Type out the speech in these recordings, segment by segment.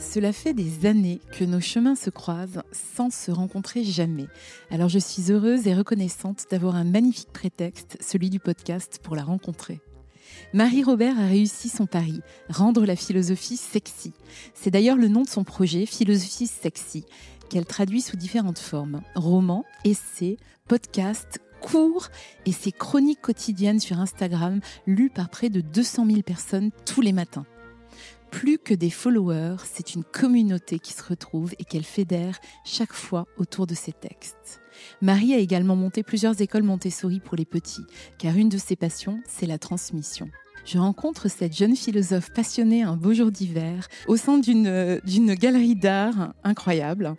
Cela fait des années que nos chemins se croisent sans se rencontrer jamais. Alors je suis heureuse et reconnaissante d'avoir un magnifique prétexte, celui du podcast, pour la rencontrer. Marie-Robert a réussi son pari, rendre la philosophie sexy. C'est d'ailleurs le nom de son projet, Philosophie sexy, qu'elle traduit sous différentes formes. Romans, essais, podcasts, cours et ses chroniques quotidiennes sur Instagram lues par près de 200 000 personnes tous les matins. Plus que des followers, c'est une communauté qui se retrouve et qu'elle fédère chaque fois autour de ses textes. Marie a également monté plusieurs écoles Montessori pour les petits, car une de ses passions, c'est la transmission. Je rencontre cette jeune philosophe passionnée un beau jour d'hiver au sein d'une, d'une galerie d'art incroyable.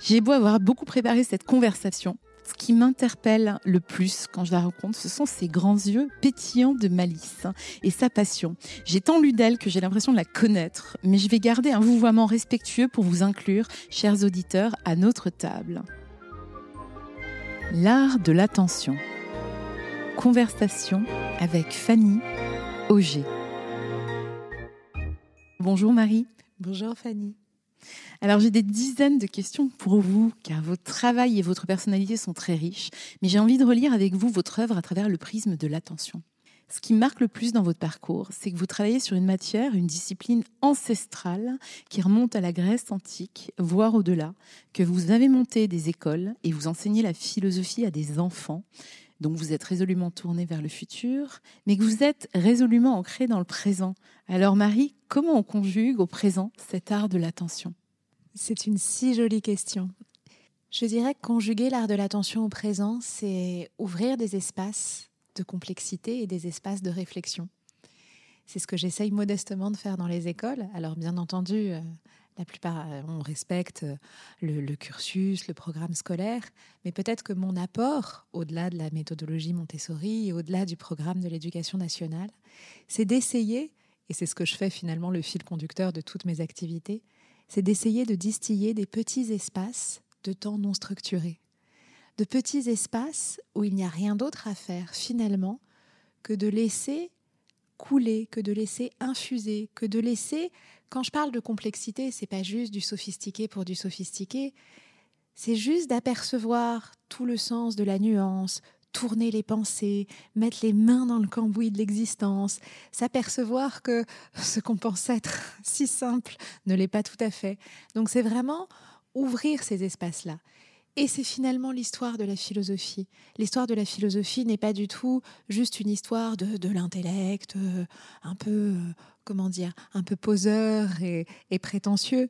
J'ai beau avoir beaucoup préparé cette conversation, ce qui m'interpelle le plus quand je la rencontre, ce sont ses grands yeux pétillants de malice et sa passion. J'ai tant lu d'elle que j'ai l'impression de la connaître, mais je vais garder un vouvoiement respectueux pour vous inclure, chers auditeurs, à notre table. L'art de l'attention. Conversation avec Fanny Auger. Bonjour Marie. Bonjour Fanny. Alors j'ai des dizaines de questions pour vous, car votre travail et votre personnalité sont très riches, mais j'ai envie de relire avec vous votre œuvre à travers le prisme de l'attention. Ce qui marque le plus dans votre parcours, c'est que vous travaillez sur une matière, une discipline ancestrale qui remonte à la Grèce antique, voire au-delà, que vous avez monté des écoles et vous enseignez la philosophie à des enfants. Donc vous êtes résolument tourné vers le futur, mais que vous êtes résolument ancré dans le présent. Alors Marie, comment on conjugue au présent cet art de l'attention? C'est une si jolie question. Je dirais que conjuguer l'art de l'attention au présent, c'est ouvrir des espaces de complexité et des espaces de réflexion. C'est ce que j'essaye modestement de faire dans les écoles. Alors bien entendu, euh, la plupart, euh, on respecte euh, le, cursus, le programme scolaire, mais peut-être que mon apport, au-delà de la méthodologie Montessori et au-delà du programme de l'éducation nationale, c'est d'essayer, et c'est ce que je fais finalement le fil conducteur de toutes mes activités, c'est d'essayer de distiller des petits espaces de temps non structurés, de petits espaces où il n'y a rien d'autre à faire finalement que de laisser couler, que de laisser infuser, que de laisser quand je parle de complexité, c'est pas juste du sophistiqué pour du sophistiqué, c'est juste d'apercevoir tout le sens de la nuance, tourner les pensées, mettre les mains dans le cambouis de l'existence, s'apercevoir que ce qu'on pense être si simple ne l'est pas tout à fait. Donc c'est vraiment ouvrir ces espaces-là. Et c'est finalement l'histoire de la philosophie. L'histoire de la philosophie n'est pas du tout juste une histoire de, l'intellect, euh, un peu, euh, comment dire, un peu poseur et, prétentieux.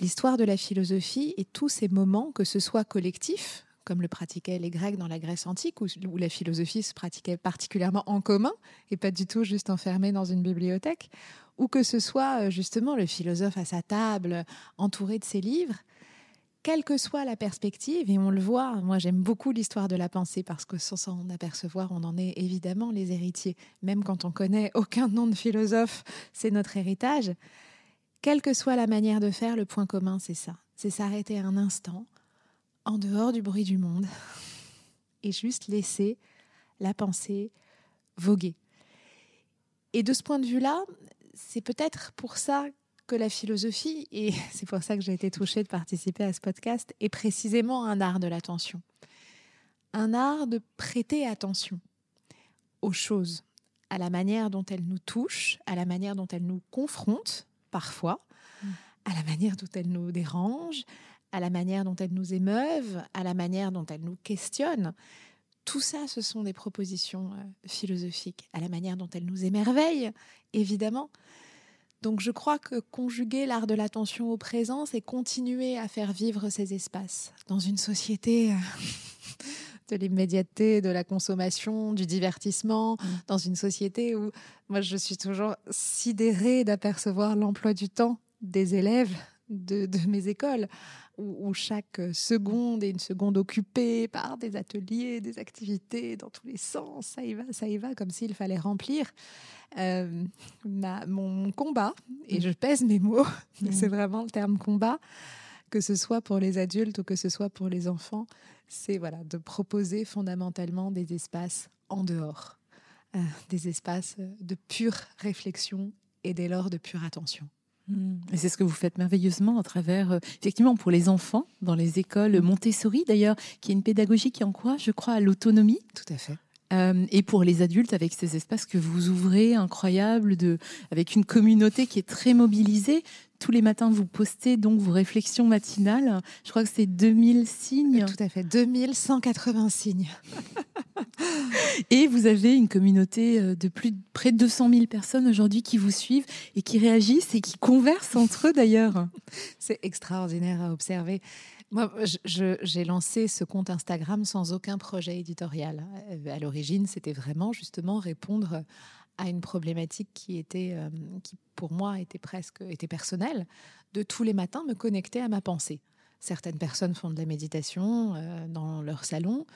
L'histoire de la philosophie et tous ces moments, que ce soit collectifs, comme le pratiquaient les Grecs dans la Grèce antique, où, où, la philosophie se pratiquait particulièrement en commun et pas du tout juste enfermée dans une bibliothèque, ou que ce soit euh, justement le philosophe à sa table, entouré de ses livres, quelle que soit la perspective, et on le voit, moi j'aime beaucoup l'histoire de la pensée parce que sans s'en apercevoir, on en est évidemment les héritiers. Même quand on connaît aucun nom de philosophe, c'est notre héritage. Quelle que soit la manière de faire, le point commun, c'est ça. C'est s'arrêter un instant, en dehors du bruit du monde, et juste laisser la pensée voguer. Et de ce point de vue-là, c'est peut-être pour ça que la philosophie, et c'est pour ça que j'ai été touchée de participer à ce podcast, est précisément un art de l'attention. Un art de prêter attention aux choses, à la manière dont elles nous touchent, à la manière dont elles nous confrontent parfois, à la manière dont elles nous dérangent, à la manière dont elles nous émeuvent, à la manière dont elles nous questionnent. Tout ça, ce sont des propositions euh, philosophiques, à la manière dont elles nous émerveillent, évidemment, donc je crois que conjuguer l'art de l'attention au présent, c'est continuer à faire vivre ces espaces dans une société euh, de l'immédiateté, de la consommation, du divertissement, mmh. dans une société où moi je suis toujours sidérée d'apercevoir l'emploi du temps des élèves de, mes écoles, où, chaque seconde est une seconde occupée par des ateliers, des activités dans tous les sens, ça y va, ça y va, comme s'il fallait remplir. Euh, mon, combat, et mm. je pèse mes mots, mais c'est vraiment le terme combat, que ce soit pour les adultes ou que ce soit pour les enfants, c'est voilà, de proposer fondamentalement des espaces en dehors, euh, des espaces de pure réflexion et dès lors de pure attention. Et c'est ce que vous faites merveilleusement à travers, euh, effectivement, pour les enfants, dans les écoles Montessori d'ailleurs, qui est une pédagogie qui encourage, je crois, à l'autonomie. Tout à fait. Euh, et pour les adultes, avec ces espaces que vous ouvrez, incroyables, de, avec une communauté qui est très mobilisée. Tous les matins, vous postez donc vos réflexions matinales. Je crois que c'est 2000 signes. Tout à fait, 2180 signes. et vous avez une communauté euh, de plus près de 200 000 personnes aujourd'hui qui vous suivent et qui réagissent et qui conversent entre eux d'ailleurs. C'est extraordinaire à observer. Moi, j'ai lancé ce compte Instagram sans aucun projet éditorial. Euh, à l'origine, c'était vraiment justement répondre à une problématique qui était, euh, qui pour moi était presque était personnelle, de tous les matins me connecter à ma pensée. Certaines personnes font de la méditation dans leur salon.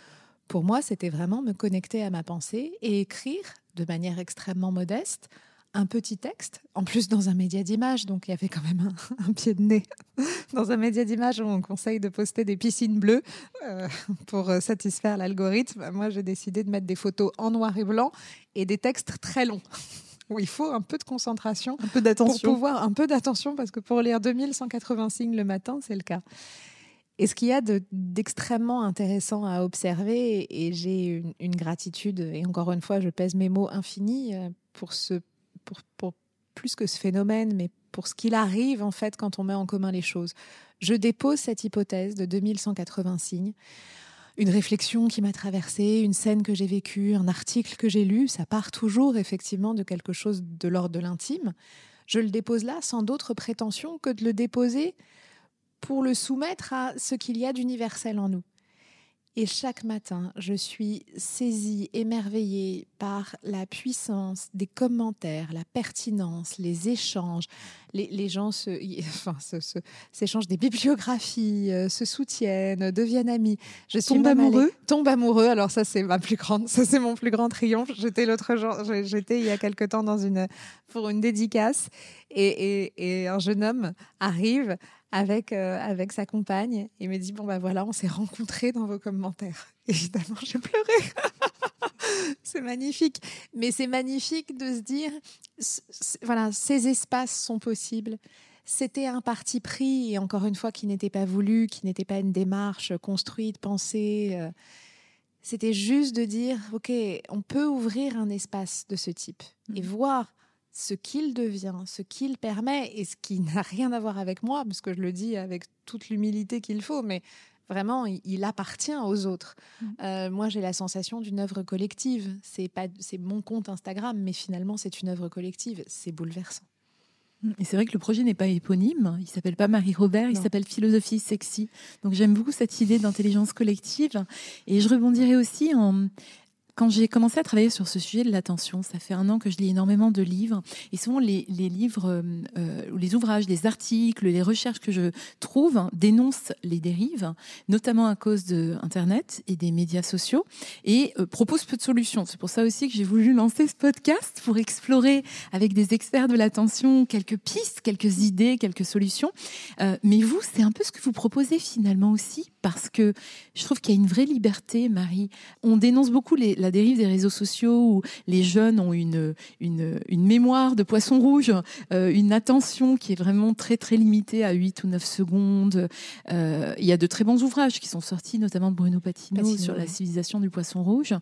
Pour moi, c'était vraiment me connecter à ma pensée et écrire de manière extrêmement modeste un petit texte, en plus dans un média d'image, donc il y avait quand même un, pied de nez. Dans un média d'image on conseille de poster des piscines bleues euh, pour euh, satisfaire l'algorithme, moi j'ai décidé de mettre des photos en noir et blanc et des textes très longs. Où il faut un peu de concentration, un peu d'attention. Pour pouvoir, un peu d'attention, parce que pour lire 2180 signes le matin, c'est le cas. Et ce qu'il y a d'extrêmement intéressant à observer, et j'ai une, gratitude, et encore une fois, je pèse mes mots infinis euh, pour ce pour, plus que ce phénomène, mais pour ce qu'il arrive en fait quand on met en commun les choses. Je dépose cette hypothèse de 2180 signes, une réflexion qui m'a traversée, une scène que j'ai vécue, un article que j'ai lu, ça part toujours effectivement de quelque chose de l'ordre de l'intime. Je le dépose là sans d'autre prétention que de le déposer pour le soumettre à ce qu'il y a d'universel en nous. Et chaque matin, je suis saisie, émerveillée par la puissance des commentaires, la pertinence, les échanges. Les, gens se, enfin, s'échangent des bibliographies, euh, se soutiennent, deviennent amis. Je suis tombe amoureux. tombe amoureux. Alors ça, c'est ma plus grande, ça c'est mon plus grand triomphe. J'étais l'autre jour, j'étais il y a quelque temps dans une pour une dédicace et, et un jeune homme arrive avec, euh, avec sa compagne et me dit Bon, ben voilà, on s'est rencontrés dans vos commentaires. Évidemment, j'ai pleuré. c'est magnifique. Mais c'est magnifique de se dire Voilà, ces espaces sont possibles. C'était un parti pris, et encore une fois, qui n'était pas voulu, qui n'était pas une démarche construite, pensée. Euh. C'était juste de dire Ok, on peut ouvrir un espace de ce type et mmh. voir ce qu'il devient, ce qu'il permet et ce qui n'a rien à voir avec moi, parce que je le dis avec toute l'humilité qu'il faut, mais vraiment, il, appartient aux autres. Mmh. Euh, moi, j'ai la sensation d'une œuvre collective. C'est pas, c'est mon compte Instagram, mais finalement, c'est une œuvre collective. C'est bouleversant. Mmh. Et c'est vrai que le projet n'est pas éponyme. Il s'appelle pas Marie Robert, il s'appelle Philosophie Sexy. Donc j'aime beaucoup cette idée d'intelligence collective. Et je rebondirai aussi en quand j'ai commencé à travailler sur ce sujet de l'attention, ça fait un an que je lis énormément de livres. Et souvent, les, livres, euh, euh, les ouvrages, les articles, les recherches que je trouve dénoncent les dérives, notamment à cause de Internet et des médias sociaux, et euh, proposent peu de solutions. C'est pour ça aussi que j'ai voulu lancer ce podcast pour explorer avec des experts de l'attention quelques pistes, quelques idées, quelques solutions. mais vous, c'est un peu ce que vous proposez finalement aussi, parce que je trouve qu'il y a une vraie liberté, Marie. On dénonce beaucoup les la dérive des réseaux sociaux où les jeunes ont une, une, mémoire de poisson rouge, euh, une attention qui est vraiment très très limitée à 8 ou 9 secondes. Euh, il y a de très bons ouvrages qui sont sortis, notamment de Bruno Patino, sur la civilisation du poisson rouge.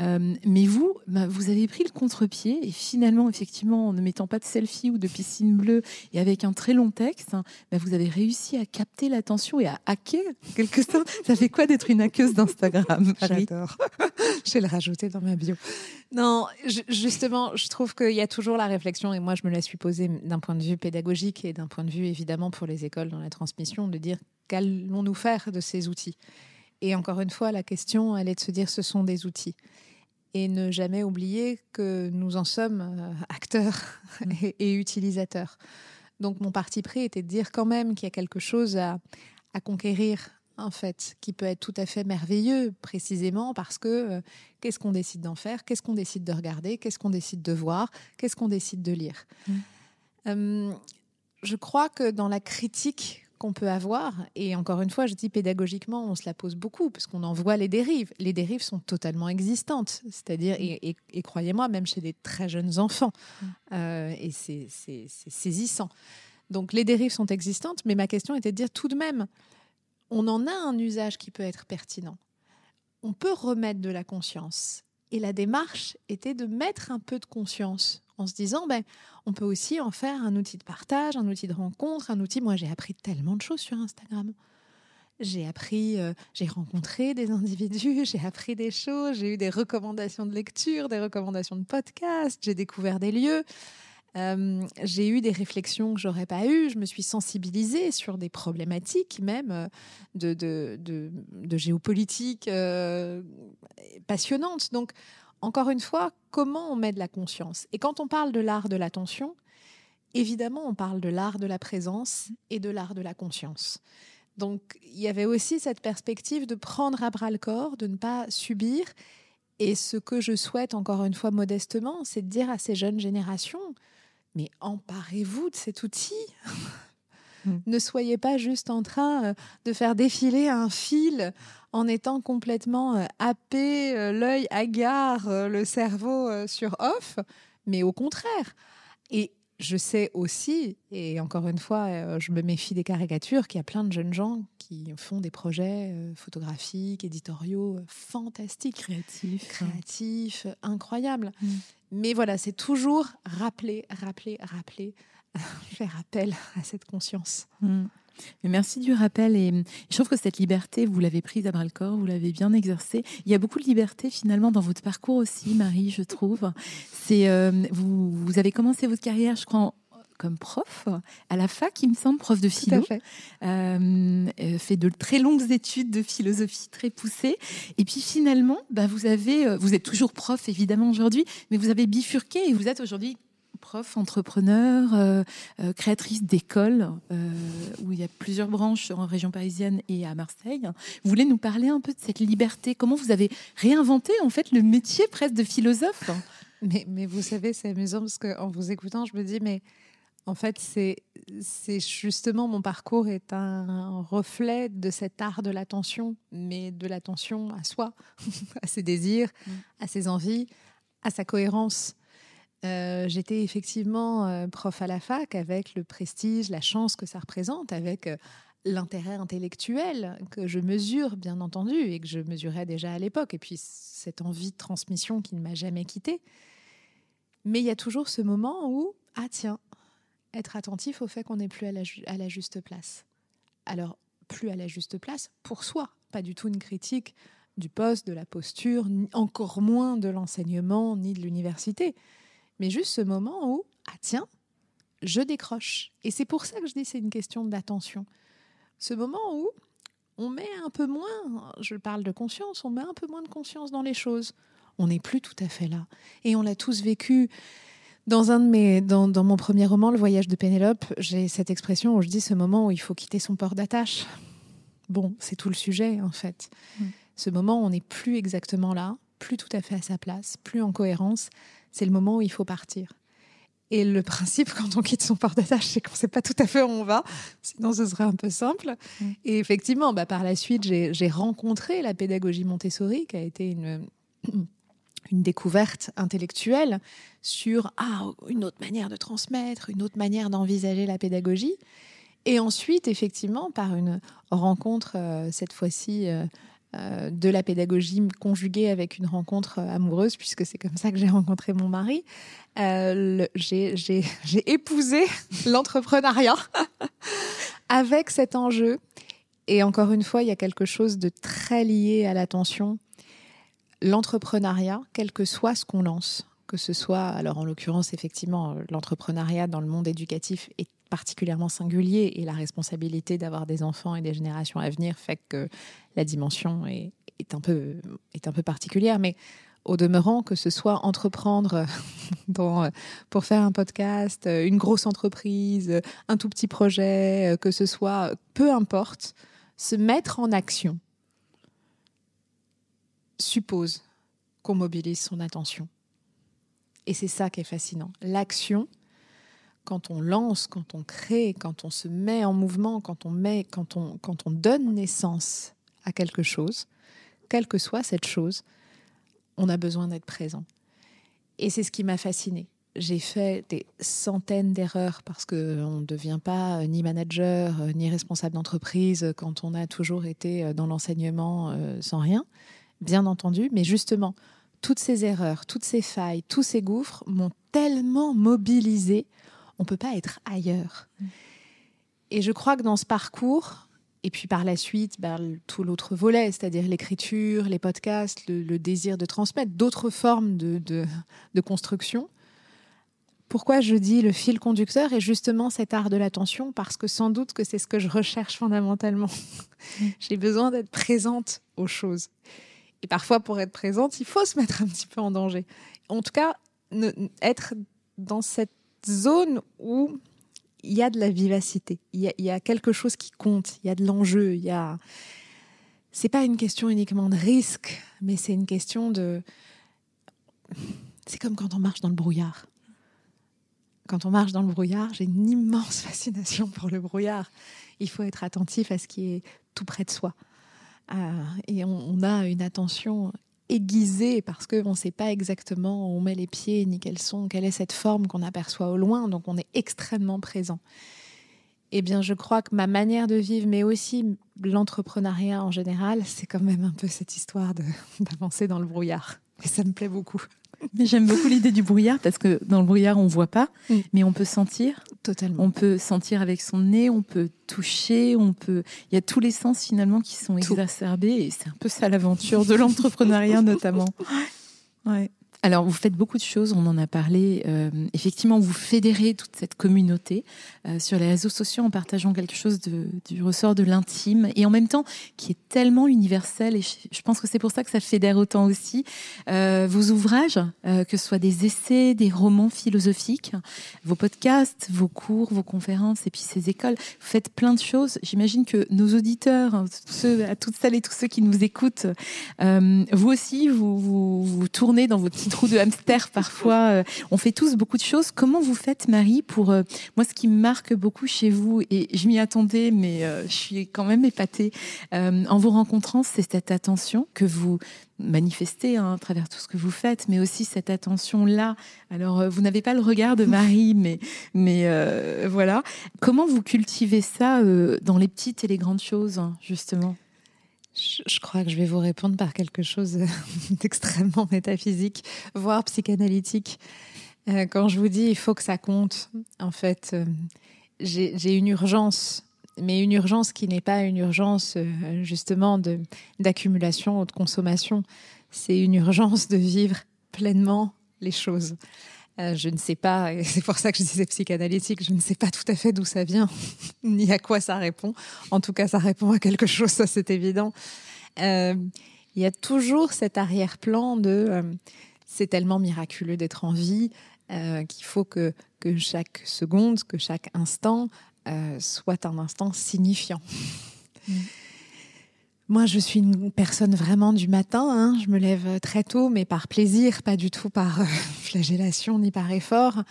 Euh, mais vous, bah, vous avez pris le contre-pied et finalement, effectivement, en ne mettant pas de selfie ou de piscine bleue et avec un très long texte, bah, vous avez réussi à capter l'attention et à hacker quelque sorte. Ça fait quoi d'être une hackeuse d'Instagram J'adore. J'ai le dans ma bio. Non, justement, je trouve qu'il y a toujours la réflexion, et moi je me la suis posée d'un point de vue pédagogique et d'un point de vue évidemment pour les écoles dans la transmission, de dire qu'allons-nous faire de ces outils? Et encore une fois, la question, elle est de se dire ce sont des outils. Et ne jamais oublier que nous en sommes euh, acteurs mmh. et, utilisateurs. Donc mon parti pris était de dire quand même qu'il y a quelque chose à, à conquérir en fait, qui peut être tout à fait merveilleux, précisément parce que euh, qu'est-ce qu'on décide d'en faire, qu'est-ce qu'on décide de regarder, qu'est-ce qu'on décide de voir, qu'est-ce qu'on décide de lire. Mmh. Euh, je crois que dans la critique qu'on peut avoir, et encore une fois, je dis pédagogiquement, on se la pose beaucoup, parce qu'on en voit les dérives. Les dérives sont totalement existantes, c'est-à-dire, et, croyez-moi, même chez des très jeunes enfants, mmh. euh, et c'est saisissant. Donc les dérives sont existantes, mais ma question était de dire tout de même, on en a un usage qui peut être pertinent. On peut remettre de la conscience. Et la démarche était de mettre un peu de conscience en se disant, ben, on peut aussi en faire un outil de partage, un outil de rencontre, un outil. Moi, j'ai appris tellement de choses sur Instagram. J'ai appris, euh, j'ai rencontré des individus, j'ai appris des choses, j'ai eu des recommandations de lecture, des recommandations de podcast, j'ai découvert des lieux. Euh, j'ai eu des réflexions que j'aurais pas eues. Je me suis sensibilisée sur des problématiques même euh, de, géopolitique passionnantes. Donc, encore une fois, comment on met de la conscience? Et quand on parle de l'art de l'attention, évidemment, on parle de l'art de la présence et de l'art de la conscience. Donc il y avait aussi cette perspective de prendre à bras le corps, de ne pas subir. Et ce que je souhaite, encore une fois modestement, c'est de dire à ces jeunes générations, mais emparez-vous de cet outil. Hmm. ne soyez pas juste en train euh, de faire défiler un fil en étant complètement euh, happé, euh, l'œil hagard, le cerveau sur off, mais au contraire. Et je sais aussi, et encore une fois, euh, je me méfie des caricatures, qu'il y a plein de jeunes gens qui font des projets euh, photographiques, éditoriaux euh, fantastiques, créatifs, créatifs, incroyables. Mm. Mais voilà, c'est toujours rappeler, rappeler, rappeler, faire appel à cette conscience. Mm merci du rappel et je trouve que cette liberté, vous l'avez prise à bras le corps, vous l'avez bien exercée. Il y a beaucoup de liberté finalement dans votre parcours aussi, Marie, je trouve. C'est euh, vous, vous avez commencé votre carrière, je crois, comme prof à la fac, il me semble, prof de philo. fait. Euh, euh, fait de très longues études de philosophie très poussées. Et puis finalement, bah, vous avez, vous êtes toujours prof évidemment aujourd'hui, mais vous avez bifurqué et vous êtes aujourd'hui prof, entrepreneur, euh, euh, créatrice d'école, euh, où il y a plusieurs branches en région parisienne et à Marseille. Vous voulez nous parler un peu de cette liberté? Comment vous avez réinventé en fait le métier presque de philosophe? Mais, mais vous savez, c'est amusant parce qu'en vous écoutant, je me dis, mais en fait, c'est justement mon parcours est un reflet de cet art de l'attention, mais de l'attention à soi, à ses désirs, mm. à ses envies, à sa cohérence. Euh, j'étais effectivement euh, prof à la fac avec le prestige, la chance que ça représente, avec euh, l'intérêt intellectuel que je mesure, bien entendu, et que je mesurais déjà à l'époque, et puis cette envie de transmission qui ne m'a jamais quittée. Mais il y a toujours ce moment où, ah tiens, être attentif au fait qu'on n'est plus à la, à la juste place. Alors, plus à la juste place pour soi, pas du tout une critique du poste, de la posture, encore moins de l'enseignement ni de l'université mais juste ce moment où, ah tiens, je décroche. Et c'est pour ça que je dis c'est une question d'attention. Ce moment où on met un peu moins, je parle de conscience, on met un peu moins de conscience dans les choses. On n'est plus tout à fait là. Et on l'a tous vécu. Dans, un de mes, dans, dans, mon premier roman, Le voyage de Pénélope, j'ai cette expression où je dis ce moment où il faut quitter son port d'attache. Bon, c'est tout le sujet en fait. Mm. Ce moment où on n'est plus exactement là, plus tout à fait à sa place, plus en cohérence c'est le moment où il faut partir. Et le principe, quand on quitte son port d'attache, c'est qu'on ne sait pas tout à fait où on va, sinon ce serait un peu simple. Et effectivement, bah, par la suite, j'ai rencontré la pédagogie Montessori, qui a été une, une découverte intellectuelle sur ah, une autre manière de transmettre, une autre manière d'envisager la pédagogie. Et ensuite, effectivement, par une rencontre, euh, cette fois-ci, euh, de la pédagogie conjuguée avec une rencontre euh, amoureuse, puisque c'est comme ça que j'ai rencontré mon mari. Euh, j'ai épousé l'entrepreneuriat avec cet enjeu. Et encore une fois, il y a quelque chose de très lié à l'attention. L'entrepreneuriat, quel que soit ce qu'on lance, que ce soit, alors en l'occurrence, effectivement, l'entrepreneuriat dans le monde éducatif est particulièrement singulier et la responsabilité d'avoir des enfants et des générations à venir fait que la dimension est, un, peu, est un peu particulière. Mais au demeurant, que ce soit entreprendre pour faire un podcast, une grosse entreprise, un tout petit projet, que ce soit, peu importe, se mettre en action suppose qu'on mobilise son attention. Et c'est ça qui est fascinant. L'action, quand on lance, quand on crée, quand on se met en mouvement, quand on, met, quand on, quand on donne naissance à quelque chose, quelle que soit cette chose, on a besoin d'être présent. Et c'est ce qui m'a fasciné. j'ai fait des centaines d'erreurs parce qu'on ne devient pas ni manager ni responsable d'entreprise quand on a toujours été dans l'enseignement sans rien, bien entendu. Mais justement, toutes ces erreurs, toutes ces failles, tous ces gouffres m'ont tellement mobilisé, on ne peut pas être ailleurs. Mm. Et je crois que dans ce parcours, et puis par la suite, ben, tout l'autre volet, c'est-à-dire l'écriture, les podcasts, le, désir de transmettre, d'autres formes de, de, construction. Pourquoi je dis le fil conducteur est justement cet art de l'attention Parce que sans doute que c'est ce que je recherche fondamentalement. Mm. J'ai besoin d'être présente aux choses. Et parfois, pour être présente, il faut se mettre un petit peu en danger. En tout cas, être dans cette zone où il y a de la vivacité, il y a, quelque chose qui compte, il y a de l'enjeu, il y a. C'est pas une question uniquement de risque, mais c'est une question de. C'est comme quand on marche dans le brouillard. Quand on marche dans le brouillard, j'ai une immense fascination pour le brouillard. Il faut être attentif à ce qui est tout près de soi. Euh, et on, a une attention aiguisée parce qu'on ne sait pas exactement où on met les pieds, ni quelles sont, quelle est cette forme qu'on aperçoit au loin, donc on est extrêmement présent. Eh bien, je crois que ma manière de vivre, mais aussi l'entrepreneuriat en général, c'est quand même un peu cette histoire d'avancer dans le brouillard. Et ça me plaît beaucoup. Mais j'aime beaucoup l'idée du brouillard parce que dans le brouillard, on voit pas, mais on peut sentir. Totalement. On peut sentir avec son nez, on peut toucher, on peut. Il y a tous les sens finalement qui sont exacerbés et c'est un peu ça l'aventure de l'entrepreneuriat notamment. Ouais. Alors, vous faites beaucoup de choses, on en a parlé. Euh, effectivement, vous fédérez toute cette communauté euh, sur les réseaux sociaux en partageant quelque chose du ressort de l'intime et en même temps qui est tellement universel. Et je, pense que c'est pour ça que ça fédère autant aussi. Euh, vos ouvrages, que ce soit des essais, des romans philosophiques, vos podcasts, vos cours, vos conférences et puis ces écoles, vous faites plein de choses. J'imagine que nos auditeurs, hein, ceux, à toutes celles et tous ceux qui nous écoutent, vous aussi, vous, vous, vous tournez dans votre trou de hamster parfois. Euh, on fait tous beaucoup de choses. Comment vous faites, Marie, pour euh, moi, ce qui me marque beaucoup chez vous, et je m'y attendais, mais euh, je suis quand même épatée en vous rencontrant, c'est cette attention que vous manifestez hein, à travers tout ce que vous faites, mais aussi cette attention-là. Alors, vous n'avez pas le regard de Marie, mais, mais voilà. Comment vous cultivez ça dans les petites et les grandes choses, justement? Je crois que je vais vous répondre par quelque chose d'extrêmement métaphysique, voire psychanalytique. Euh, quand je vous dis il faut que ça compte, en fait, euh, j'ai une urgence, mais une urgence qui n'est pas une urgence euh, justement d'accumulation ou de consommation. C'est une urgence de vivre pleinement les choses. Euh, je ne sais pas, et c'est pour ça que je disais psychanalytique, je ne sais pas tout à fait d'où ça vient, ni à quoi ça répond. En tout cas, ça répond à quelque chose, ça c'est évident. Euh, il y a toujours cet arrière-plan de euh, c'est tellement miraculeux d'être en vie qu'il faut que, que chaque seconde, que chaque instant soit un instant signifiant. Mm. Moi, je suis une personne vraiment du matin. Hein. Je me lève très tôt, mais par plaisir, pas du tout par euh, flagellation ni par effort,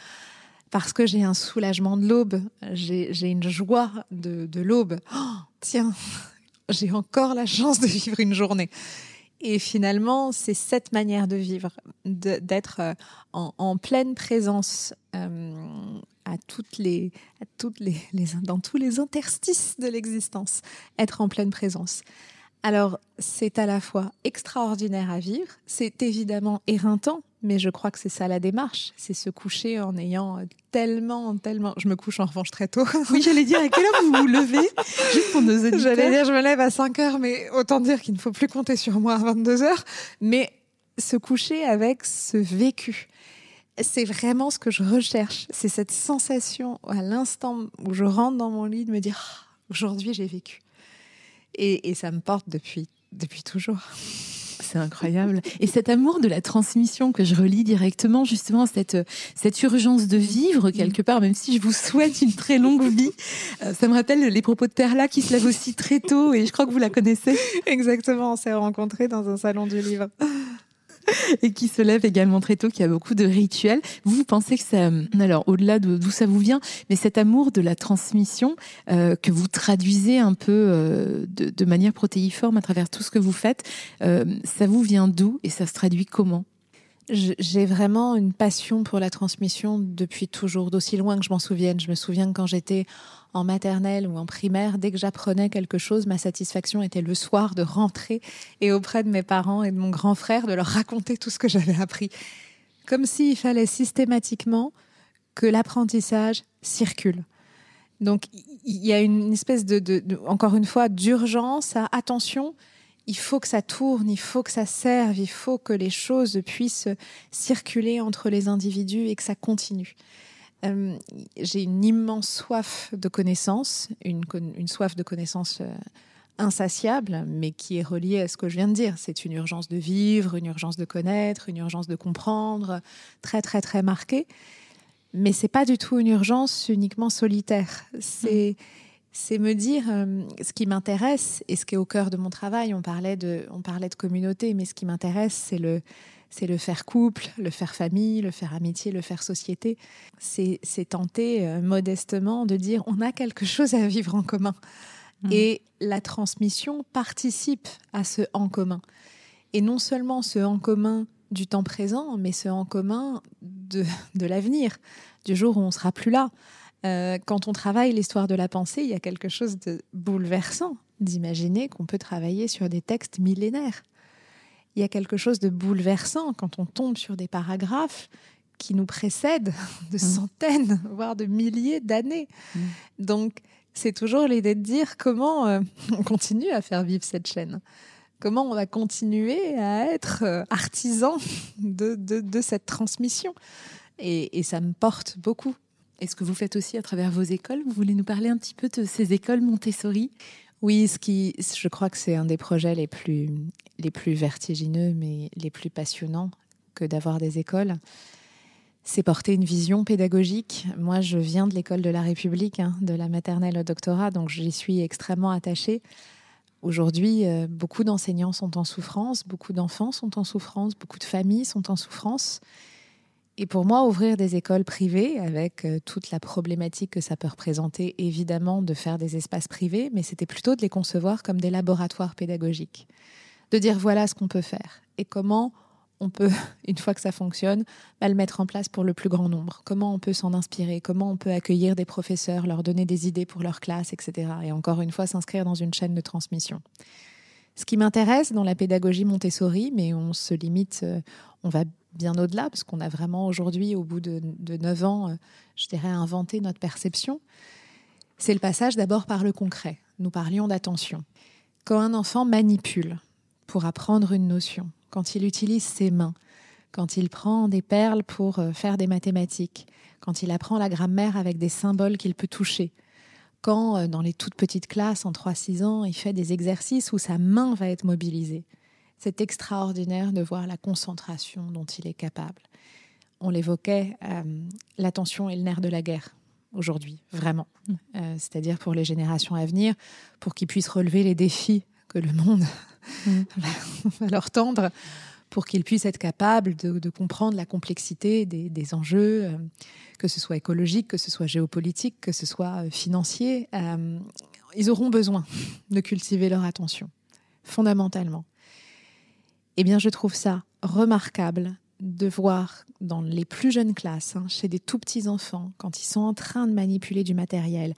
parce que j'ai un soulagement de l'aube. J'ai une joie de, l'aube. Oh, tiens, j'ai encore la chance de vivre une journée. Et finalement, c'est cette manière de vivre, d'être euh, en, pleine présence euh, dans tous les interstices de l'existence, être en pleine présence. Alors, c'est à la fois extraordinaire à vivre, c'est évidemment éreintant, mais je crois que c'est ça la démarche, c'est se coucher en ayant tellement, tellement... Je me couche en revanche très tôt. Oui, j'allais dire, à quelle heure vous vous levez Juste pour nos auditeurs. J'allais dire, je me lève à 5 heures, mais autant dire qu'il ne faut plus compter sur moi à 22 heures. Mais se coucher avec ce vécu, c'est vraiment ce que je recherche. C'est cette sensation à l'instant où je rentre dans mon lit de me dire, ah, aujourd'hui j'ai vécu. Et, ça me porte depuis, depuis toujours. C'est incroyable. Et cet amour de la transmission que je relis directement, justement, cette, cette urgence de vivre quelque part, même si je vous souhaite une très longue vie, euh, ça me rappelle les propos de Perla qui se lève aussi très tôt et je crois que vous la connaissez. Exactement, on s'est rencontrés dans un salon du livre. et qui se lève également très tôt, qui a beaucoup de rituels. Vous, pensez que ça, alors au-delà d'où ça vous vient, mais cet amour de la transmission euh, que vous traduisez un peu euh, de, manière protéiforme à travers tout ce que vous faites, euh, ça vous vient d'où et ça se traduit comment? J'ai vraiment une passion pour la transmission depuis toujours, d'aussi loin que je m'en souvienne. Je me souviens quand j'étais en maternelle ou en primaire, dès que j'apprenais quelque chose, ma satisfaction était le soir de rentrer et auprès de mes parents et de mon grand frère de leur raconter tout ce que j'avais appris. Comme s'il fallait systématiquement que l'apprentissage circule. Donc il y a une espèce de, encore une fois, d'urgence à attention il faut que ça tourne, il faut que ça serve, il faut que les choses puissent circuler entre les individus et que ça continue. Euh, j'ai une immense soif de connaissances, une, soif de connaissances euh, insatiable, mais qui est reliée à ce que je viens de dire. C'est une urgence de vivre, une urgence de connaître, une urgence de comprendre, très très très marquée. Mais c'est pas du tout une urgence uniquement solitaire. C'est c'est me dire euh, ce qui m'intéresse et ce qui est au cœur de mon travail. On parlait de, on parlait de communauté, mais ce qui m'intéresse, c'est le, c'est le faire couple, le faire famille, le faire amitié, le faire société. C'est, tenter euh, modestement de dire on a quelque chose à vivre en commun. Mmh. Et la transmission participe à ce en commun. Et non seulement ce en commun du temps présent, mais ce en commun de, de l'avenir, du jour où on sera plus là. Euh, quand on travaille l'histoire de la pensée, il y a quelque chose de bouleversant d'imaginer qu'on peut travailler sur des textes millénaires. Il y a quelque chose de bouleversant quand on tombe sur des paragraphes qui nous précèdent de mmh. centaines, voire de milliers d'années. Mmh. Donc, c'est toujours l'idée de dire comment euh, on continue à faire vivre cette chaîne. Comment on va continuer à être euh, artisan de, cette transmission. et ça me porte beaucoup. Est-ce que vous faites aussi à travers vos écoles? Vous voulez nous parler un petit peu de ces écoles Montessori? Oui, ce qui, je crois que c'est un des projets les plus, les plus vertigineux, mais les plus passionnants que d'avoir des écoles. C'est porter une vision pédagogique. Moi, je viens de l'école de la République, hein, de la maternelle au doctorat, donc j'y suis extrêmement attachée. Aujourd'hui, euh, beaucoup d'enseignants sont en souffrance, beaucoup d'enfants sont en souffrance, beaucoup de familles sont en souffrance. Et pour moi, ouvrir des écoles privées, avec euh, toute la problématique que ça peut représenter, évidemment, de faire des espaces privés, mais c'était plutôt de les concevoir comme des laboratoires pédagogiques. De dire voilà ce qu'on peut faire et comment on peut, une fois que ça fonctionne, bah, le mettre en place pour le plus grand nombre. Comment on peut s'en inspirer, comment on peut accueillir des professeurs, leur donner des idées pour leur classe, etc. Et encore une fois, s'inscrire dans une chaîne de transmission. Ce qui m'intéresse dans la pédagogie Montessori, mais on se limite, euh, on va bien au-delà, parce qu'on a vraiment aujourd'hui, au bout de, neuf ans, euh, je dirais, inventé notre perception. C'est le passage d'abord par le concret. Nous parlions d'attention. Quand un enfant manipule pour apprendre une notion, quand il utilise ses mains, quand il prend des perles pour euh, faire des mathématiques, quand il apprend la grammaire avec des symboles qu'il peut toucher, quand euh, dans les toutes petites classes en 3-6 ans, il fait des exercices où sa main va être mobilisée, c'est extraordinaire de voir la concentration dont il est capable. On l'évoquait, euh, l'attention est le nerf de la guerre aujourd'hui, vraiment. Mm. Euh, c'est-à-dire pour les générations à venir, pour qu'ils puissent relever les défis que le monde mm. va leur tendre, pour qu'ils puissent être capables de, comprendre la complexité des, enjeux, euh, que ce soit écologique, que ce soit géopolitique, que ce soit financier. ils auront besoin de cultiver leur attention, fondamentalement eh bien, je trouve ça remarquable de voir dans les plus jeunes classes, hein, chez des tout petits enfants, quand ils sont en train de manipuler du matériel,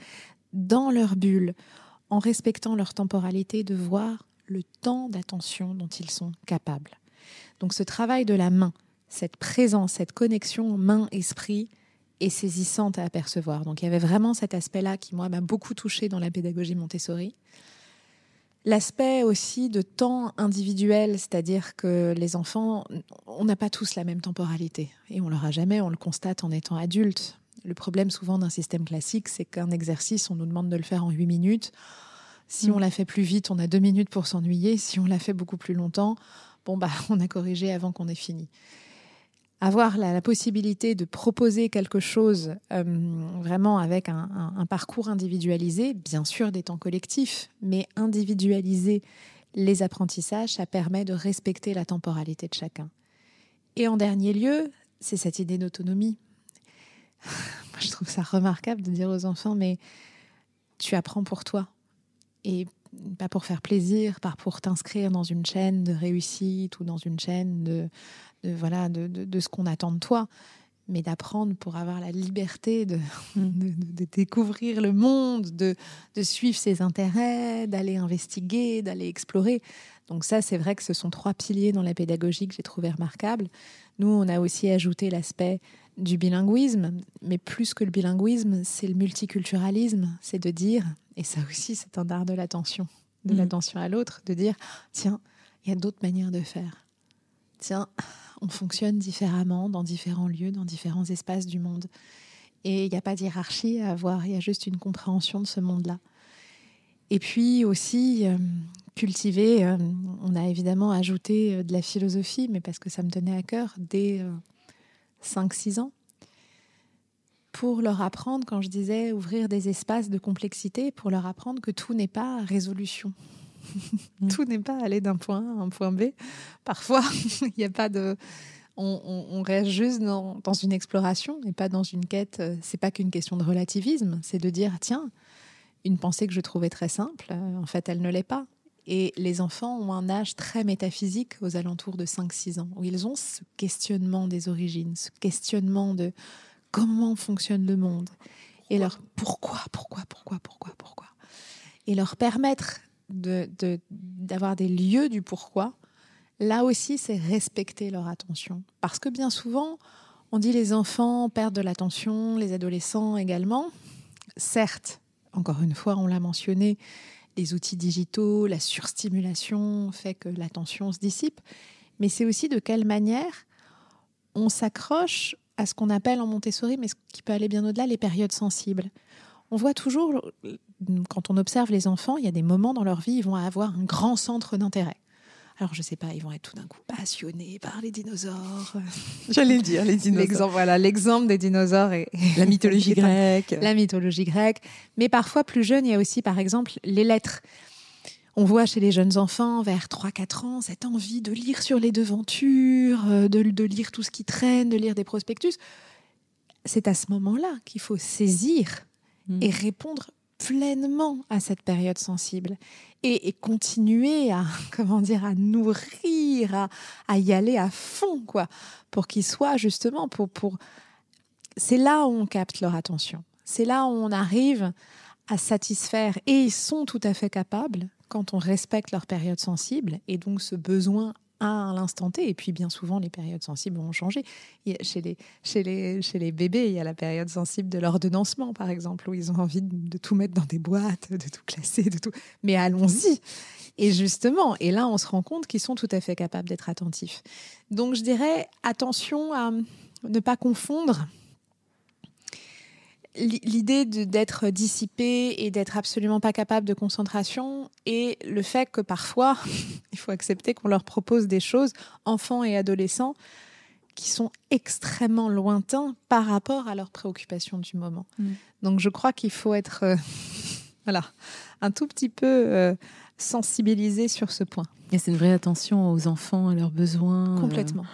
dans leur bulle, en respectant leur temporalité, de voir le temps d'attention dont ils sont capables. Donc ce travail de la main, cette présence, cette connexion main-esprit est saisissante à apercevoir. Donc il y avait vraiment cet aspect-là qui, moi, m'a beaucoup touché dans la pédagogie Montessori. L'aspect aussi de temps individuel, c'est-à-dire que les enfants, on n'a pas tous la même temporalité et on l'aura jamais, on le constate en étant adulte. Le problème souvent d'un système classique, c'est qu'un exercice, on nous demande de le faire en 8 minutes. Si mm. on l'a fait plus vite, on a deux minutes pour s'ennuyer. Si on l'a fait beaucoup plus longtemps, bon bah on a corrigé avant qu'on ait fini avoir la, possibilité de proposer quelque chose euh, vraiment avec un, parcours individualisé, bien sûr des temps collectifs, mais individualiser les apprentissages, ça permet de respecter la temporalité de chacun. Et en dernier lieu, c'est cette idée d'autonomie. Moi, je trouve ça remarquable de dire aux enfants, mais tu apprends pour toi. Et pas pour faire plaisir, pas pour t'inscrire dans une chaîne de réussite ou dans une chaîne de, voilà, de, de ce qu'on attend de toi mais d'apprendre pour avoir la liberté de, découvrir le monde, de, de, suivre ses intérêts, d'aller investiguer, d'aller explorer. Donc ça, c'est vrai que ce sont trois piliers dans la pédagogie que j'ai trouvé remarquables. Nous, on a aussi ajouté l'aspect du bilinguisme, mais plus que le bilinguisme, c'est le multiculturalisme, c'est de dire, et ça aussi c'est un art de l'attention, de mmh. l'attention à l'autre, de dire, tiens, il y a d'autres manières de faire. Tiens, on fonctionne différemment dans différents lieux, dans différents espaces du monde. Et il n'y a pas d'hierarchie à avoir, il y a juste une compréhension de ce monde-là. Et puis aussi, euh, cultiver, euh, on a évidemment ajouté euh, de la philosophie, mais parce que ça me tenait à cœur, dès 5-6 ans, pour leur apprendre, quand je disais ouvrir des espaces de complexité, pour leur apprendre que tout n'est pas résolution. Mm. Tout n'est pas aller d'un point A à un point B. Parfois, il n'y a pas de. On, reste juste dans, une exploration et pas dans une quête. C'est pas qu'une question de relativisme, c'est de dire tiens, une pensée que je trouvais très simple, euh, en fait, elle ne l'est pas. Et les enfants ont un âge très métaphysique aux alentours de 5-6 ans, où ils ont ce questionnement des origines, ce questionnement de comment fonctionne le monde, et leur pourquoi, pourquoi, pourquoi, pourquoi, pourquoi. Et leur permettre d'avoir de, des lieux du pourquoi, là aussi, c'est respecter leur attention. Parce que bien souvent, on dit les enfants perdent de l'attention, les adolescents également. Certes, encore une fois, on l'a mentionné, les outils digitaux, la surstimulation fait que l'attention se dissipe, mais c'est aussi de quelle manière on s'accroche à ce qu'on appelle en Montessori, mais ce qui peut aller bien au-delà, les périodes sensibles. On voit toujours quand on observe les enfants, il y a des moments dans leur vie, ils vont avoir un grand centre d'intérêt. Alors, je sais pas, ils vont être tout d'un coup passionnés par les dinosaures. J'allais dire, les dinosaures. L'exemple, voilà, l'exemple des dinosaures et la mythologie grecque. La mythologie grecque. Mais parfois, plus jeune, il y a aussi, par exemple, les lettres. On voit chez les jeunes enfants, vers 3-4 ans, cette envie de lire sur les devantures, euh, de, de lire tout ce qui traîne, de lire des prospectus. C'est à ce moment-là qu'il faut saisir hmm. et répondre pleinement à cette période sensible et, continuer à comment dire à nourrir à, y aller à fond quoi pour qu'ils soient justement pour pour c'est là où on capte leur attention c'est là où on arrive à satisfaire et ils sont tout à fait capables quand on respecte leur période sensible et donc ce besoin à l'instant T. Et puis, bien souvent, les périodes sensibles ont changé. Chez les, chez, les, chez les bébés, il y a la période sensible de l'ordonnancement, par exemple, où ils ont envie de, tout mettre dans des boîtes, de tout classer, de tout. Mais allons-y. Et justement, et là, on se rend compte qu'ils sont tout à fait capables d'être attentifs. Donc, je dirais attention à ne pas confondre l'idée d'être dissipé et d'être absolument pas capable de concentration et le fait que parfois, il faut accepter qu'on leur propose des choses, enfants et adolescents, qui sont extrêmement lointains par rapport à leurs préoccupations du moment. Mm. Donc je crois qu'il faut être euh, voilà, un tout petit peu euh, sensibilisé sur ce point. Et c'est une vraie attention aux enfants, à leurs besoins. Euh, Complètement.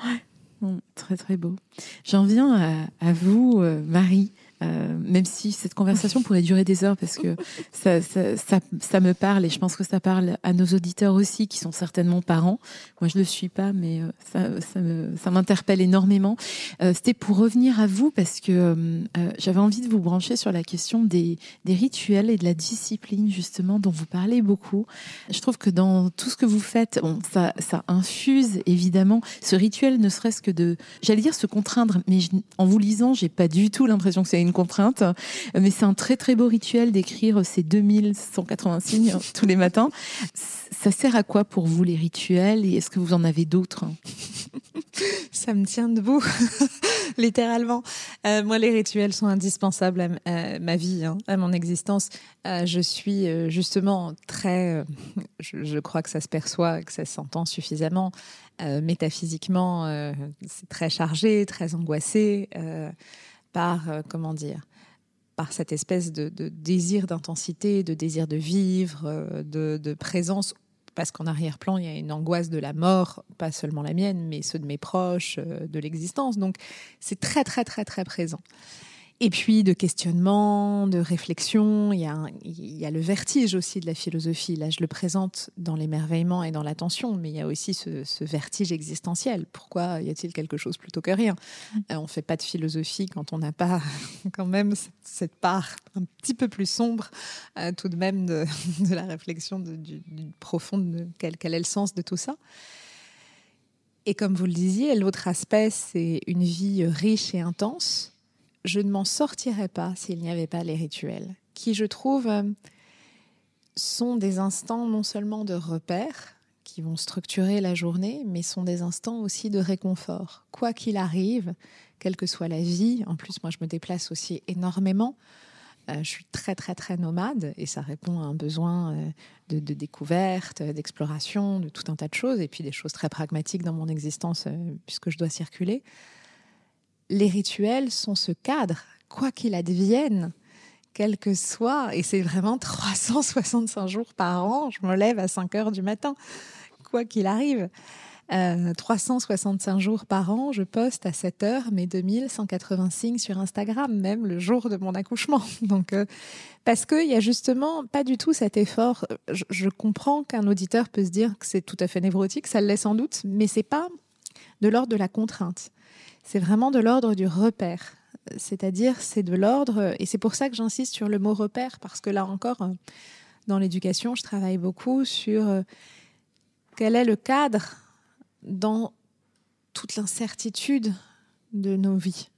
très très beau. J'en viens à, à vous, Marie. Euh, même si cette conversation pourrait durer des heures parce que ça, ça, ça, me parle et je pense que ça parle à nos auditeurs aussi qui sont certainement parents. Moi, je ne le suis pas, mais euh, ça, ça m'interpelle énormément. Euh, c'était pour revenir à vous parce que j'avais envie de vous brancher sur la question des, des rituels et de la discipline justement dont vous parlez beaucoup. Je trouve que dans tout ce que vous faites, bon, ça, ça infuse évidemment ce rituel, ne serait-ce que de, j'allais dire se contraindre, mais en vous lisant, j'ai pas du tout l'impression que c'est une contrainte. Mais c'est un très très beau rituel d'écrire ces 2180 signes tous les matins. Ça sert à quoi pour vous les rituels? Et est-ce que vous en avez d'autres? Ça me tient debout, littéralement. Euh, moi, les rituels sont indispensables à, ma vie, hein, à mon existence. Euh, je suis euh, justement très, je, je, crois que ça se perçoit, que ça s'entend suffisamment. métaphysiquement, c'est très chargé, très angoissé par, euh, comment dire, par cette espèce de, désir d'intensité, de désir de vivre, euh, de, présence, parce qu'en arrière-plan, il y a une angoisse de la mort, pas seulement la mienne, mais ceux de mes proches, euh, de l'existence. Donc, c'est très, très, très, très présent. Et puis de questionnement, de réflexion, il y, a le vertige aussi de la philosophie. Là, je le présente dans l'émerveillement et dans l'attention, mais il y a aussi ce, vertige existentiel. Pourquoi y a-t-il quelque chose plutôt que rien? Euh, On ne fait pas de philosophie quand on n'a pas quand même cette, part un petit peu plus sombre euh, tout de même de, la réflexion de, du, profonde, quel, quel est le sens de tout ça? Et comme vous le disiez, l'autre aspect, c'est une vie riche et intense je ne m'en sortirais pas s'il n'y avait pas les rituels, qui, je trouve, euh, sont des instants non seulement de repère, qui vont structurer la journée, mais sont des instants aussi de réconfort. Quoi qu'il arrive, quelle que soit la vie, en plus moi je me déplace aussi énormément, euh, je suis très très très nomade et ça répond à un besoin euh, de, découverte, d'exploration, de tout un tas de choses, et puis des choses très pragmatiques dans mon existence puisque je dois circuler les rituels sont ce cadre, quoi qu'il advienne, quel que soit, et c'est vraiment 365 jours par an, je me lève à 5 heures du matin, quoi qu'il arrive. 365 euh, jours par an, je poste à 7 heures mes 2180 signes sur Instagram, même le jour de mon accouchement. Donc, euh, parce qu'il y a justement pas du tout cet effort. Je, comprends qu'un auditeur peut se dire que c'est tout à fait névrotique, ça le l'est sans doute, mais c'est pas de l'ordre de la contrainte c'est vraiment de l'ordre du repère. C'est-à-dire, c'est de l'ordre, et c'est pour ça que j'insiste sur le mot repère, parce que là encore, euh, dans l'éducation, je travaille beaucoup sur euh, quel est le cadre dans toute l'incertitude de nos vies.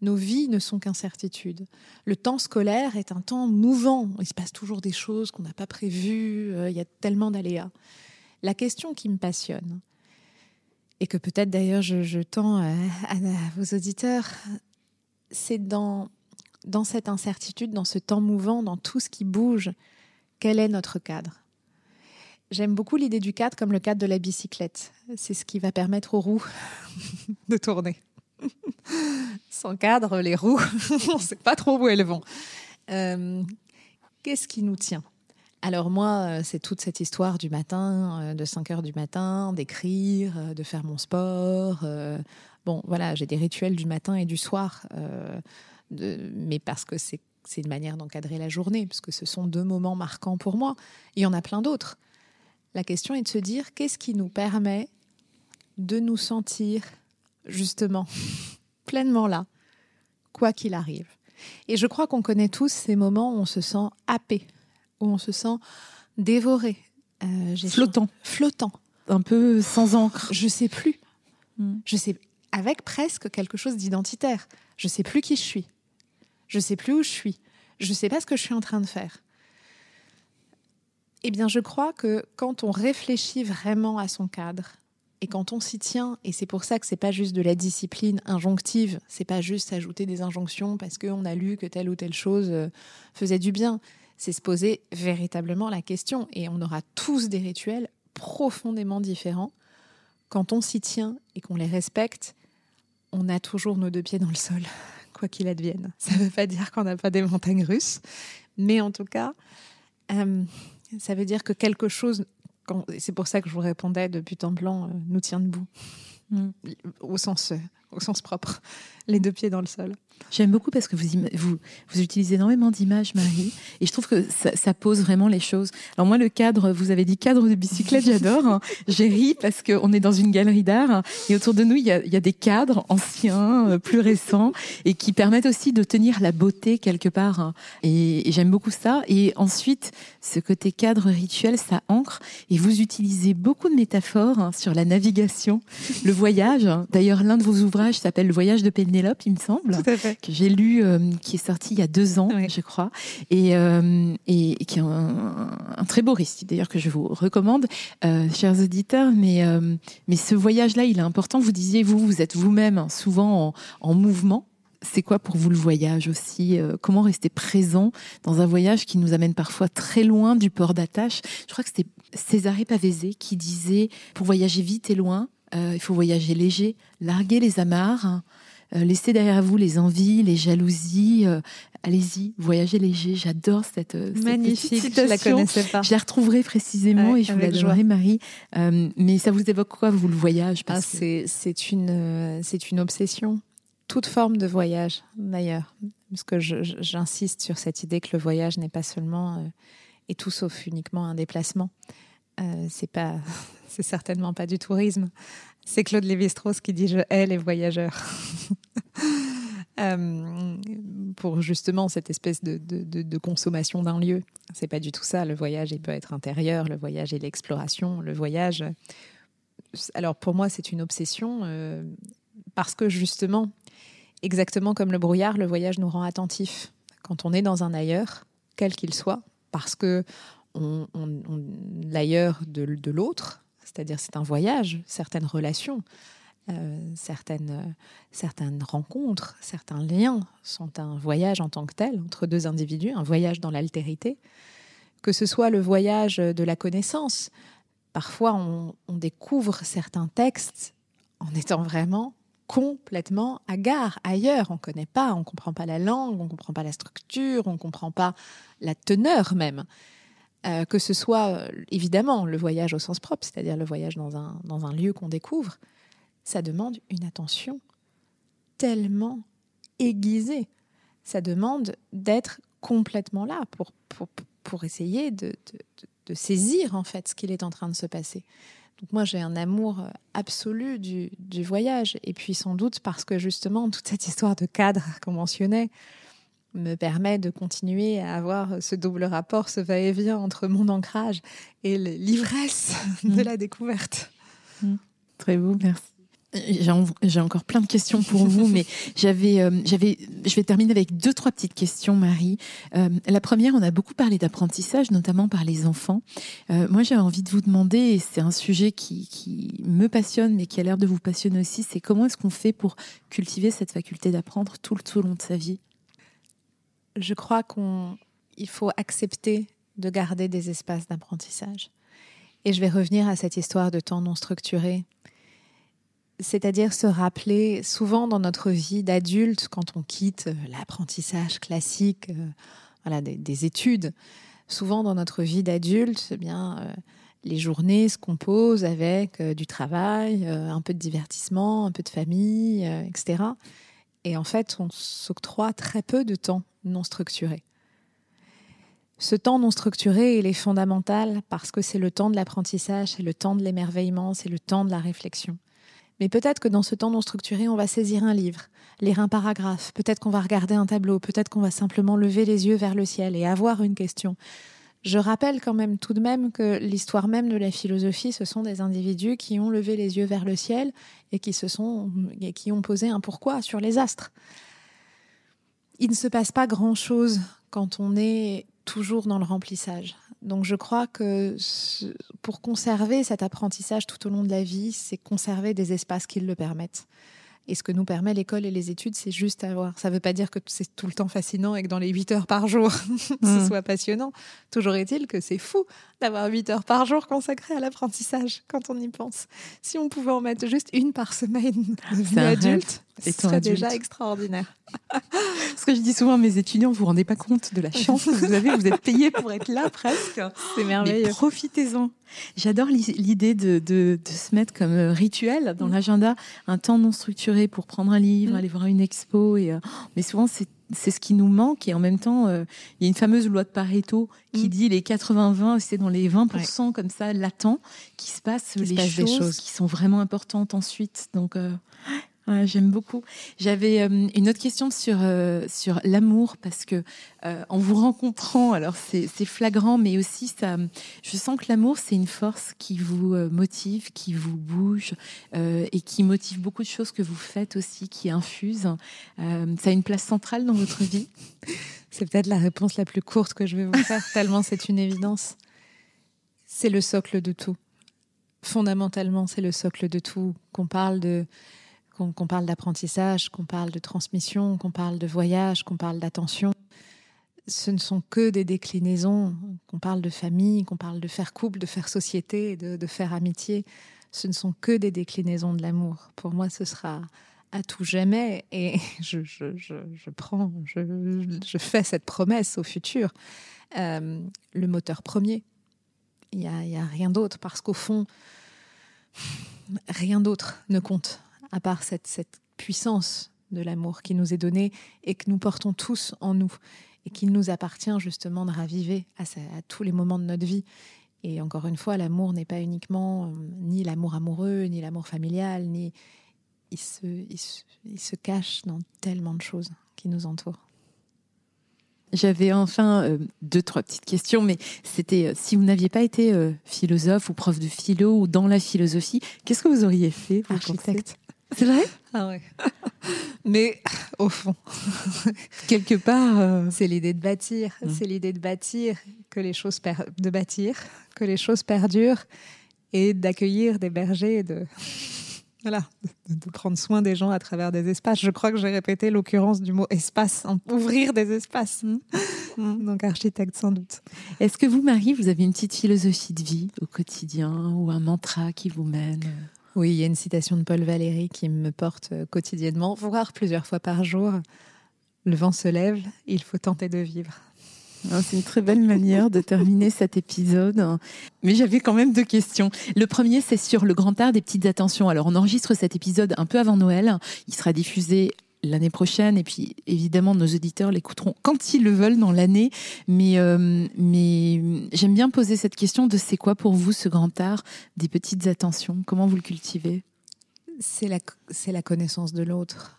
Nos vies ne sont qu'incertitudes. Le temps scolaire est un temps mouvant. Il se passe toujours des choses qu'on n'a pas prévues. Euh, il y a tellement d'aléas. La question qui me passionne, et que peut-être d'ailleurs je, tends à, vos auditeurs, c'est dans, dans cette incertitude, dans ce temps mouvant, dans tout ce qui bouge, quel est notre cadre? J'aime beaucoup l'idée du cadre comme le cadre de la bicyclette. C'est ce qui va permettre aux roues de tourner. Sans cadre, les roues, on ne sait pas trop où elles vont. Euh, qu'est-ce qui nous tient? Alors moi, euh, c'est toute cette histoire du matin, euh, de 5 heures du matin, d'écrire, euh, de faire mon sport. Bon, voilà, j'ai des rituels du matin et du soir, mais parce que c'est une manière d'encadrer la journée, parce que ce sont deux moments marquants pour moi. Il y en a plein d'autres. La question est de se dire qu'est-ce qui nous permet de nous sentir justement pleinement là, quoi qu'il arrive? Et je crois qu'on connaît tous ces moments où on se sent happé où on se sent dévoré. Euh, flottant. Flottant. Un peu sans encre. Je sais plus. Hmm. Je sais, avec presque quelque chose d'identitaire. Je sais plus qui je suis. Je sais plus où je suis. Je sais pas ce que je suis en train de faire. Eh bien, je crois que quand on réfléchit vraiment à son cadre, et quand on s'y tient, et c'est pour ça que c'est pas juste de la discipline injonctive, c'est pas juste ajouter des injonctions parce qu'on a lu que telle ou telle chose euh, faisait du bien c'est se poser véritablement la question. Et on aura tous des rituels profondément différents. Quand on s'y tient et qu'on les respecte, on a toujours nos deux pieds dans le sol, quoi qu'il advienne. Ça ne veut pas dire qu'on n'a pas des montagnes russes, mais en tout cas, euh, ça veut dire que quelque chose, c'est pour ça que je vous répondais depuis temps blanc, euh, nous tient debout, mm. au, sens, euh, au sens propre, les deux pieds dans le sol. J'aime beaucoup parce que vous, vous, vous utilisez énormément d'images, Marie, et je trouve que ça, pose vraiment les choses. Alors moi, le cadre, vous avez dit cadre de bicyclette, j'adore. Hein. J'ai ri parce qu'on est dans une galerie d'art et autour de nous, il y, a, il y a, des cadres anciens, euh, plus récents, et qui permettent aussi de tenir la beauté quelque part. Hein. Et, j'aime beaucoup ça. Et ensuite, ce côté cadre rituel, ça ancre. Et vous utilisez beaucoup de métaphores hein, sur la navigation, le voyage. D'ailleurs, l'un de vos ouvrages s'appelle Le voyage de Pénélope, il me semble. Tout à fait que j'ai lu, euh, qui est sorti il y a deux ans, je crois, et, euh, et, qui est un, très beau récit, d'ailleurs, que je vous recommande, euh, chers auditeurs. Mais, mais ce voyage-là, il est important. Vous disiez, vous, vous êtes vous-même hein, souvent en, en mouvement. C'est quoi pour vous le voyage aussi Comment rester présent dans un voyage qui nous amène parfois très loin du port d'attache? Je crois que c'était Césarée Pavese qui disait pour voyager vite et loin, il faut voyager léger, larguer les amarres, laissez derrière vous les envies, les jalousies. Euh, allez-y, voyagez léger. J'adore cette, euh, magnifique. Citation. Je la connaissais pas. Je la retrouverai précisément et je vous la donnerai, Marie. mais ça vous évoque quoi, vous, le voyage? Ah, C'est une, c'est une obsession toute forme de voyage, d'ailleurs. Parce que j'insiste sur cette idée que le voyage n'est pas seulement euh, et tout sauf uniquement un déplacement. Euh, c'est pas, c'est certainement pas du tourisme. C'est Claude Lévi-Strauss qui dit je hais les voyageurs. Euh, pour justement cette espèce de, consommation d'un lieu. C'est pas du tout ça. Le voyage, il peut être intérieur. Le voyage et l'exploration. Le voyage. Alors pour moi, c'est une obsession euh, parce que justement, exactement comme le brouillard, le voyage nous rend attentifs quand on est dans un ailleurs, quel qu'il soit, parce que on, l'ailleurs de l'autre, c'est-à-dire c'est un voyage, certaines relations, euh, certaines, certaines rencontres, certains liens sont un voyage en tant que tel entre deux individus, un voyage dans l'altérité, que ce soit le voyage de la connaissance. Parfois, on, découvre certains textes en étant vraiment complètement gare ailleurs. On ne connaît pas, on ne comprend pas la langue, on ne comprend pas la structure, on ne comprend pas la teneur même. Euh, que ce soit évidemment le voyage au sens propre, c'est-à-dire le voyage dans un, dans un lieu qu'on découvre, ça demande une attention tellement aiguisée. Ça demande d'être complètement là pour, pour, pour essayer de, de, saisir en fait ce qu'il est en train de se passer. Donc moi j'ai un amour absolu du, du, voyage et puis sans doute parce que justement toute cette histoire de cadre qu'on mentionnait me permet de continuer à avoir ce double rapport, ce va-et-vient entre mon ancrage et l'ivresse de la découverte. Très beau, merci. J'ai encore plein de questions pour vous, mais j'avais, euh, j'avais, je vais terminer avec deux, trois petites questions, Marie. Euh, la première, on a beaucoup parlé d'apprentissage, notamment par les enfants. Euh, moi, j'avais envie de vous demander, et c'est un sujet qui, qui me passionne, mais qui a l'air de vous passionner aussi, c'est comment est-ce qu'on fait pour cultiver cette faculté d'apprendre tout le, long de sa vie? Je crois qu'il faut accepter de garder des espaces d'apprentissage. Et je vais revenir à cette histoire de temps non structuré c'est-à-dire se rappeler souvent dans notre vie d'adulte, quand on quitte euh, l'apprentissage classique, euh, voilà, des, études, souvent dans notre vie d'adulte, eh bien, euh, les journées se composent avec du travail, un peu de divertissement, un peu de famille, etc. Et en fait, on s'octroie très peu de temps non structuré. Ce temps non structuré, il est fondamental parce que c'est le temps de l'apprentissage, c'est le temps de l'émerveillement, c'est le temps de la réflexion. Mais peut-être que dans ce temps non structuré, on va saisir un livre, lire un paragraphe, peut-être qu'on va regarder un tableau, peut-être qu'on va simplement lever les yeux vers le ciel et avoir une question. Je rappelle quand même tout de même que l'histoire même de la philosophie, ce sont des individus qui ont levé les yeux vers le ciel et qui se sont et qui ont posé un pourquoi sur les astres. Il ne se passe pas grand-chose quand on est toujours dans le remplissage. Donc je crois que pour conserver cet apprentissage tout au long de la vie, c'est conserver des espaces qui le permettent. Et ce que nous permet l'école et les études, c'est juste avoir. Ça ne veut pas dire que c'est tout le temps fascinant et que dans les 8 heures par jour, ce mm. soit passionnant. Toujours est-il que c'est fou d'avoir 8 heures par jour consacrées à l'apprentissage quand on y pense. Si on pouvait en mettre juste une par semaine de vie adulte, ce serait déjà extraordinaire. Ce que je dis souvent à mes étudiants, vous vous rendez pas compte de la chance que vous avez, vous êtes payés pour être là presque. C'est merveilleux. Profitez-en. J'adore l'idée de, de, de, se mettre comme euh, rituel dans mm. l'agenda un temps non structuré pour prendre un livre, mm. aller voir une expo. Et, euh, mais souvent, c'est c'est ce qui nous manque et en même temps euh, il y a une fameuse loi de Pareto qui mm. dit les 80-20 c'est dans les 20% comme ça latents qui se passent les choses, qui sont vraiment importantes ensuite donc J'aime beaucoup. J'avais euh, une autre question sur euh, sur l'amour parce que euh, en vous rencontrant, alors c'est flagrant, mais aussi ça, je sens que l'amour c'est une force qui vous motive, qui vous bouge et qui motive beaucoup de choses que vous faites aussi, qui infuse. ça a une place centrale dans votre vie. C'est peut-être la réponse la plus courte que je vais vous faire, tellement c'est une évidence. C'est le socle de tout. Fondamentalement, c'est le socle de tout. Qu'on parle de qu'on parle d'apprentissage, qu'on parle de transmission, qu'on parle de voyage, qu'on parle d'attention. Ce ne sont que des déclinaisons, qu'on parle de famille, qu'on parle de faire couple, de faire société, de, faire amitié. Ce ne sont que des déclinaisons de l'amour. Pour moi, ce sera à tout jamais et je, prends, je, fais cette promesse au futur. Euh, le moteur premier, il n'y a rien d'autre parce qu'au fond, rien d'autre ne compte à part cette, cette puissance de l'amour qui nous est donné et que nous portons tous en nous et qu'il nous appartient justement de raviver à, tous les moments de notre vie. Et encore une fois, l'amour n'est pas uniquement euh, ni l'amour amoureux, ni l'amour familial, ni il se, il se cache dans tellement de choses qui nous entourent. J'avais enfin euh, deux, trois petites questions, mais c'était euh, si vous n'aviez pas été philosophe ou prof de philo ou dans la philosophie, qu'est-ce que vous auriez fait Architecte. C'est vrai? Ah ouais. mais au fond, quelque part, c'est l'idée de bâtir. Mmh. C'est l'idée de bâtir que les choses de bâtir, que les choses perdurent et d'accueillir des bergers de voilà, de prendre soin des gens à travers des espaces. Je crois que j'ai répété l'occurrence du mot espace, ouvrir des espaces. Mm. Mm. Donc architecte sans doute. Est-ce que vous, Marie, vous avez une petite philosophie de vie au quotidien ou un mantra qui vous mène? Oui, il y a une citation de Paul Valéry qui me porte euh, quotidiennement, voire plusieurs fois par jour. Le vent se lève, il faut tenter de vivre. C'est une très belle manière de terminer cet épisode. Mais j'avais quand même deux questions. Le premier, c'est sur le grand art des petites attentions. Alors, on enregistre cet épisode un peu avant Noël. Il sera diffusé l'année prochaine. Et puis évidemment nos auditeurs l'écouteront quand ils le veulent dans l'année. Mais euh, mais j'aime bien poser cette question de c'est quoi pour vous ce grand art des petites attentions? Comment vous le cultivez? C'est la c'est la connaissance de l'autre.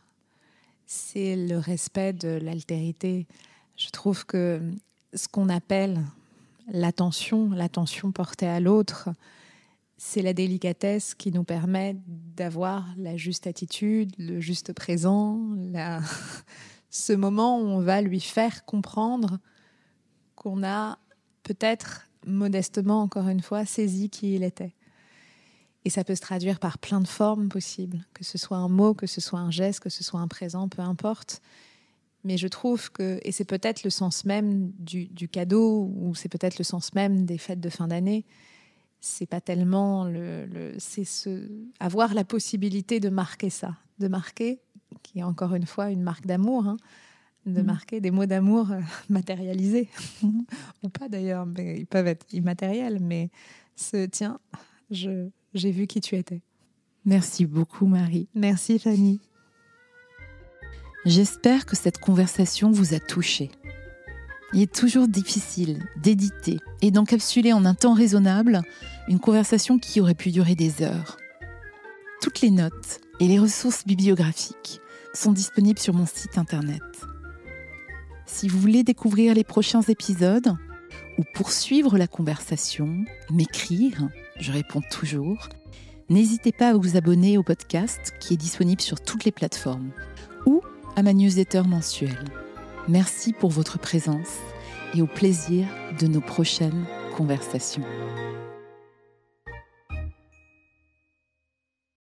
C'est le respect de l'altérité. Je trouve que ce qu'on appelle l'attention, l'attention portée à l'autre, c'est la délicatesse qui nous permet d'avoir la juste attitude, le juste présent, ce moment où on va lui faire comprendre qu'on a peut-être modestement, encore une fois, saisi qui il était. Et ça peut se traduire par plein de formes possibles, que ce soit un mot, que ce soit un geste, que ce soit un présent, peu importe. Mais je trouve que, et c'est peut-être le sens même du, cadeau, ou c'est peut-être le sens même des fêtes de fin d'année, c'est pas tellement le, c'est ce, avoir la possibilité de marquer ça, de marquer, qui est encore une fois une marque d'amour, hein, de mm. marquer des mots d'amour euh, matérialisés, ou pas d'ailleurs, mais ils peuvent être immatériels, mais ce tiens, je, j'ai vu qui tu étais. Merci beaucoup Marie. Merci Fanny. J'espère que cette conversation vous a touché. Il est toujours difficile d'éditer et d'encapsuler en un temps raisonnable une conversation qui aurait pu durer des heures. Toutes les notes et les ressources bibliographiques sont disponibles sur mon site internet. Si vous voulez découvrir les prochains épisodes ou poursuivre la conversation, m'écrire, je réponds toujours, n'hésitez pas à vous abonner au podcast qui est disponible sur toutes les plateformes ou à ma newsletter mensuelle. Merci pour votre présence et au plaisir de nos prochaines conversations.